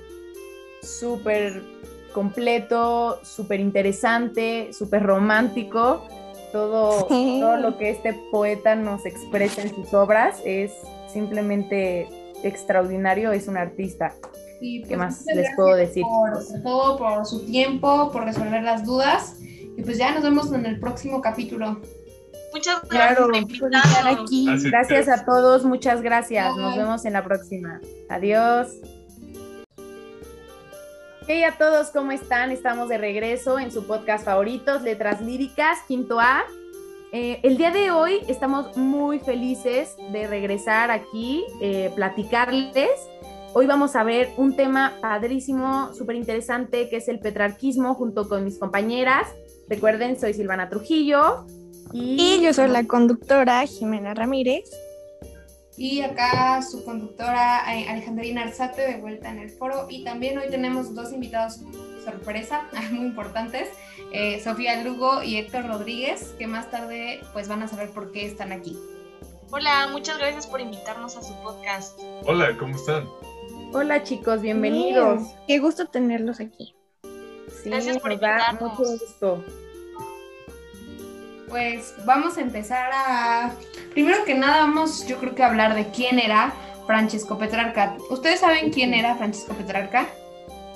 súper completo, súper interesante, súper romántico. Todo, Sí. todo lo que este poeta nos expresa en sus obras es simplemente extraordinario, es un artista. Y, ¿Qué pues, más les puedo decir? Por todo, por su tiempo, por resolver las dudas. Y pues ya nos vemos en el próximo capítulo. Muchas gracias por Por estar invitarnos. aquí. Así Gracias es. a todos, muchas gracias. Nos vemos en la próxima. Adiós. Hey a todos, ¿cómo están? Estamos de regreso en su podcast favoritos, Letras Líricas, quinto A. Eh, el día de hoy estamos muy felices de regresar aquí, eh, platicarles. Hoy vamos a ver un tema padrísimo, súper interesante, que es el petrarquismo, junto con mis compañeras. Recuerden, soy Silvana Trujillo. Y, y yo soy la conductora Jimena Ramírez. Y acá su conductora eh, Alejandrina Arzate de vuelta en el foro. Y también hoy tenemos dos invitados sorpresa, muy importantes, eh, Sofía Lugo y Héctor Rodríguez, que más tarde pues van a saber por qué están aquí. Hola, muchas gracias por invitarnos a su podcast. Hola, ¿cómo están? Hola chicos, bienvenidos. Qué gusto tenerlos aquí. Sí, Gracias por invitarnos. mucho gusto. Pues vamos a empezar a... Primero que nada vamos yo creo que a hablar de quién era Francesco Petrarca. ¿Ustedes saben quién era Francesco Petrarca?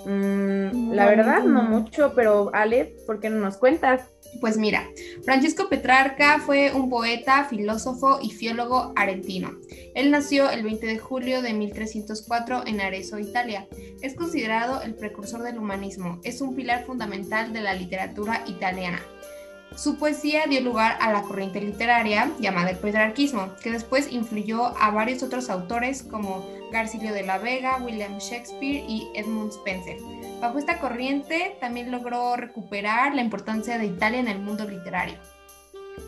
Mm, la verdad, no mucho, pero Ale, ¿por qué no nos cuentas? Pues mira, Francesco Petrarca fue un poeta, filósofo y filólogo argentino. Él nació el 20 de julio de 1304 en Arezzo, Italia. Es considerado el precursor del humanismo. Es un pilar fundamental de la literatura italiana. Su poesía dio lugar a la corriente literaria llamada el petrarquismo, que después influyó a varios otros autores como Garcilio de la Vega, William Shakespeare y Edmund Spencer. Bajo esta corriente también logró recuperar la importancia de Italia en el mundo literario.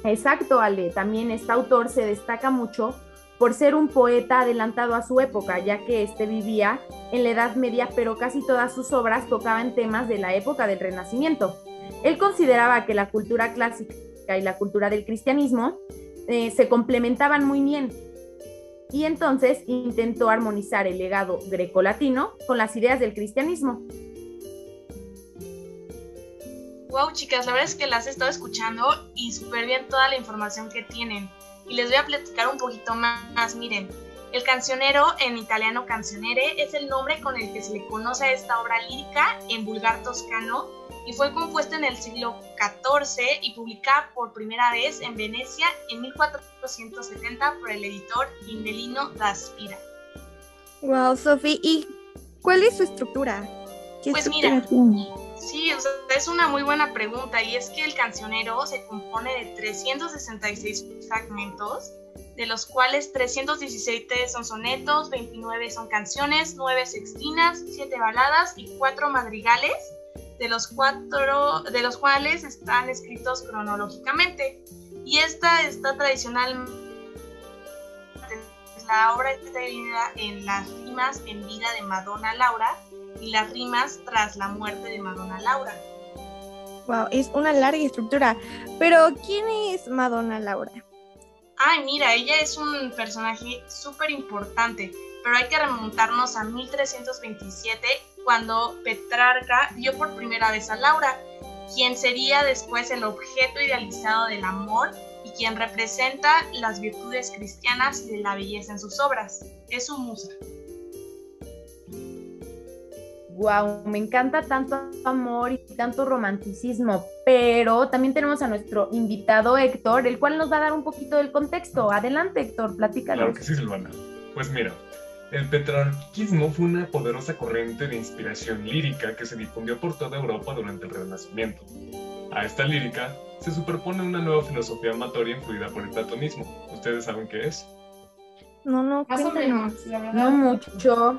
Exacto, Ale. También este autor se destaca mucho por ser un poeta adelantado a su época, ya que este vivía en la Edad Media, pero casi todas sus obras tocaban temas de la época del Renacimiento. Él consideraba que la cultura clásica y la cultura del cristianismo eh, se complementaban muy bien y entonces intentó armonizar el legado grecolatino con las ideas del cristianismo. Wow, chicas, la verdad es que las he estado escuchando y súper bien toda la información que tienen. Y les voy a platicar un poquito más. Miren, el cancionero, en italiano cancionere, es el nombre con el que se le conoce a esta obra lírica en vulgar toscano y fue compuesta en el siglo XIV y publicada por primera vez en Venecia en 1470 por el editor Indelino da Spira. Wow, Sofi, ¿y cuál es su estructura? ¿Qué Pues estructura mira, tiene? Sí, o sea, es una muy buena pregunta y es que el cancionero se compone de 366 fragmentos, de los cuales 317 son sonetos, 29 son canciones, 9 sextinas, 7 baladas y 4 madrigales, de los, cuatro, de los cuales están escritos cronológicamente. Y esta está tradicional. La obra está dividida en las rimas en vida de Madonna Laura y las rimas tras la muerte de Madonna Laura. Wow, es una larga estructura. Pero, ¿quién es Madonna Laura? Ay, mira, ella es un personaje súper importante, pero hay que remontarnos a 1327, cuando Petrarca vio por primera vez a Laura, quien sería después el objeto idealizado del amor y quien representa las virtudes cristianas y de la belleza en sus obras. Es su musa. Wow, me encanta tanto amor y tanto romanticismo, pero también tenemos a nuestro invitado Héctor, el cual nos va a dar un poquito del contexto. Adelante, Héctor, platícanos. Claro que sí, Silvana. Pues mira, el petrarquismo fue una poderosa corriente de inspiración lírica que se difundió por toda Europa durante el Renacimiento. A esta lírica se superpone una nueva filosofía amatoria influida por el platonismo. ¿Ustedes saben qué es? No, no, Más o menos, la verdad. No mucho.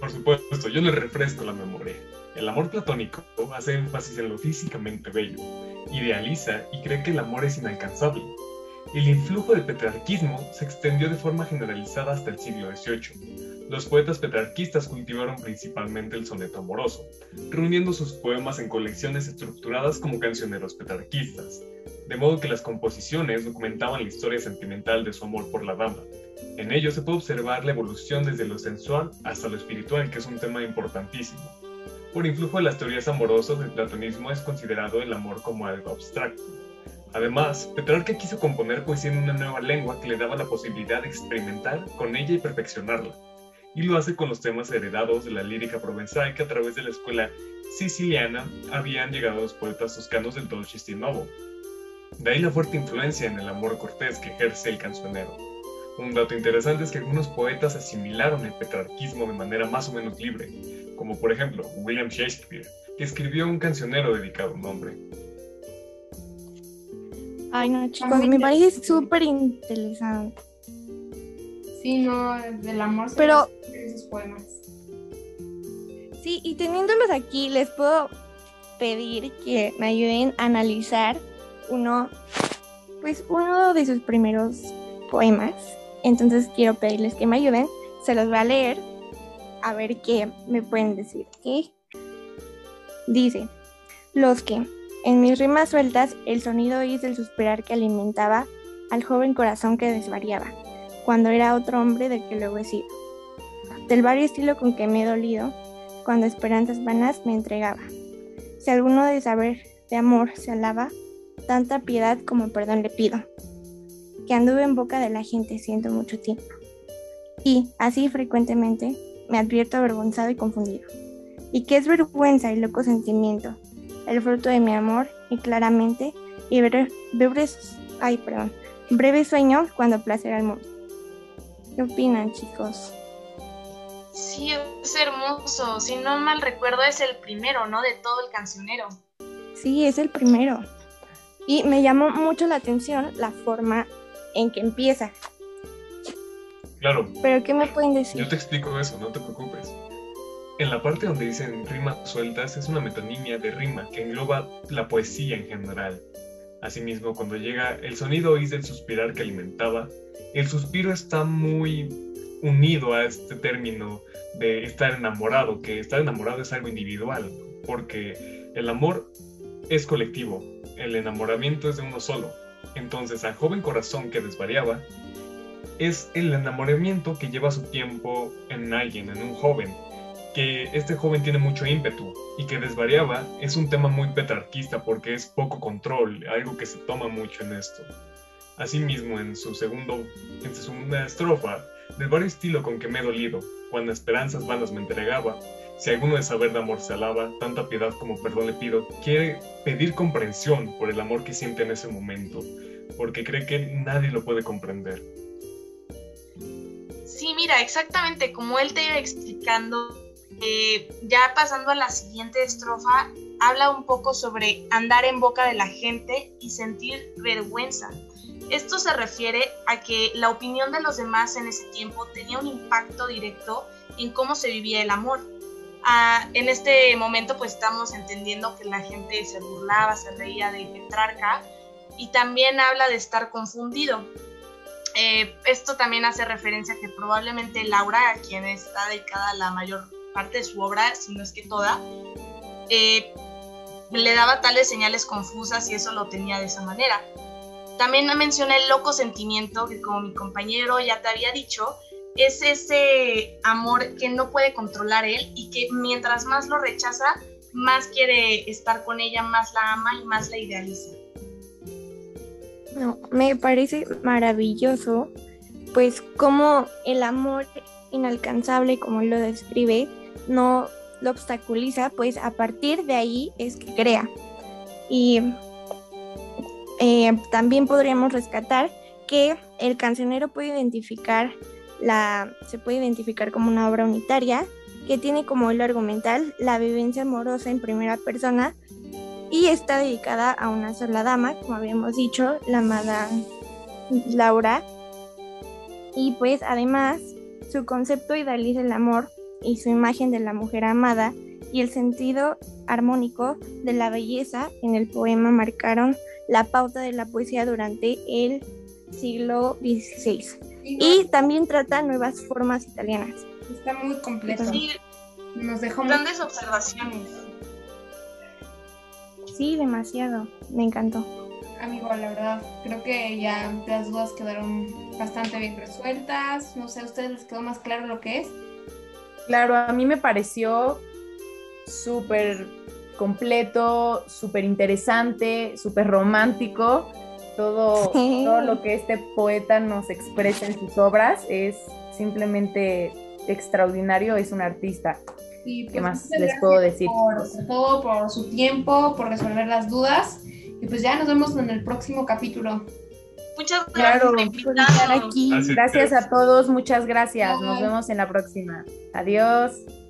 Por supuesto, yo les refresco la memoria. El amor platónico hace énfasis en lo físicamente bello, idealiza y cree que el amor es inalcanzable. El influjo del petrarquismo se extendió de forma generalizada hasta el siglo XVIII. Los poetas petrarquistas cultivaron principalmente el soneto amoroso, reuniendo sus poemas en colecciones estructuradas como cancioneros petrarquistas, de modo que las composiciones documentaban la historia sentimental de su amor por la dama. En ello se puede observar la evolución desde lo sensual hasta lo espiritual, que es un tema importantísimo. Por influjo de las teorías amorosas, el platonismo es considerado el amor como algo abstracto. Además, Petrarca quiso componer poesía en una nueva lengua que le daba la posibilidad de experimentar con ella y perfeccionarla. Y lo hace con los temas heredados de la lírica provenzal que a través de la escuela siciliana habían llegado los poetas toscanos del Dolce Novo. De ahí la fuerte influencia en el amor cortés que ejerce el cancionero. Un dato interesante es que algunos poetas asimilaron el petrarquismo de manera más o menos libre, como por ejemplo William Shakespeare, que escribió un cancionero dedicado a un hombre. Ay, no, chicos, me parece súper interesante. Sí, no, del amor. Pero- esos poemas. Sí, y teniéndolos aquí, les puedo pedir que me ayuden a analizar uno, pues uno de sus primeros poemas. Entonces quiero pedirles que me ayuden. Se los voy a leer a ver qué me pueden decir, ¿ok? Dice, los que, en mis rimas sueltas, el sonido oís del suspirar que alimentaba al joven corazón que desvariaba, cuando era otro hombre del que luego he sido. Del vario estilo con que me he dolido, cuando esperanzas vanas me entregaba. Si alguno de saber de amor se alaba, tanta piedad como perdón le pido, que anduve en boca de la gente siento mucho tiempo. Y, así frecuentemente, me advierto avergonzado y confundido. Y que es vergüenza y loco sentimiento, el fruto de mi amor, y claramente, y bre- breves, ay, perdón, breve sueño cuando placer al mundo. ¿Qué opinan, chicos? Sí, es hermoso. Si no mal recuerdo, es el primero, ¿no? De todo el cancionero. Sí, es el primero. Y me llamó mucho la atención la forma en que empieza. Claro, Pero ¿qué me pueden decir? yo te explico eso, no te preocupes. En la parte donde dicen rimas sueltas es una metonimia de rima que engloba la poesía en general. Asimismo, cuando llega el sonido oís del suspirar que alimentaba, el suspiro está muy unido a este término de estar enamorado, que estar enamorado es algo individual, porque el amor es colectivo, el enamoramiento es de uno solo. Entonces, al joven corazón que desvariaba, es el enamoramiento que lleva su tiempo en alguien, en un joven, que este joven tiene mucho ímpetu y que desvariaba es un tema muy petrarquista porque es poco control, algo que se toma mucho en esto. Asimismo, en su segundo, en su segunda estrofa, del vario estilo con que me he dolido, cuando esperanzas vanas me entregaba, si alguno de saber de amor se alaba, tanta piedad como perdón le pido, quiere pedir comprensión por el amor que siente en ese momento, porque cree que nadie lo puede comprender. Sí, mira, exactamente como él te iba explicando, eh, ya pasando a la siguiente estrofa, habla un poco sobre andar en boca de la gente y sentir vergüenza. Esto se refiere a que la opinión de los demás en ese tiempo tenía un impacto directo en cómo se vivía el amor. Ah, en este momento pues estamos entendiendo que la gente se burlaba, se reía de Petrarca y también habla de estar confundido. Eh, esto también hace referencia a que probablemente Laura, a quien está dedicada la mayor parte de su obra, si no es que toda, eh, le daba tales señales confusas y eso lo tenía de esa manera. También menciona el loco sentimiento que como mi compañero ya te había dicho, es ese amor que no puede controlar él y que mientras más lo rechaza, más quiere estar con ella, más la ama y más la idealiza. No, me parece maravilloso, pues como el amor inalcanzable, como lo describe, no lo obstaculiza, pues a partir de ahí es que crea. Y eh, también podríamos rescatar que el cancionero puede identificar la, se puede identificar como una obra unitaria que tiene como hilo argumental la vivencia amorosa en primera persona y está dedicada a una sola dama, como habíamos dicho, la amada Laura. Y pues además su concepto idealiza el amor y su imagen de la mujer amada y el sentido armónico de la belleza en el poema marcaron la pauta de la poesía durante el siglo XVI. Y también trata nuevas formas italianas. Está muy completo. Sí, Nos dejó muy- grandes observaciones. Sí, demasiado. Me encantó. Amigo, la verdad, creo que ya las dudas quedaron bastante bien resueltas. No sé, ¿a ustedes les quedó más claro lo que es? Claro, a mí me pareció súper completo, súper interesante, súper romántico. Todo, Sí. todo lo que este poeta nos expresa en sus obras es simplemente extraordinario, es un artista. Y, ¿Qué pues, más les puedo decir? Por todo, por su tiempo, por resolver las dudas. Y pues ya nos vemos en el próximo capítulo. Muchas Claro, gracias por Por estar invitarnos. aquí. Así Gracias es. a todos, muchas gracias. Nos Bye. vemos en la próxima. Adiós.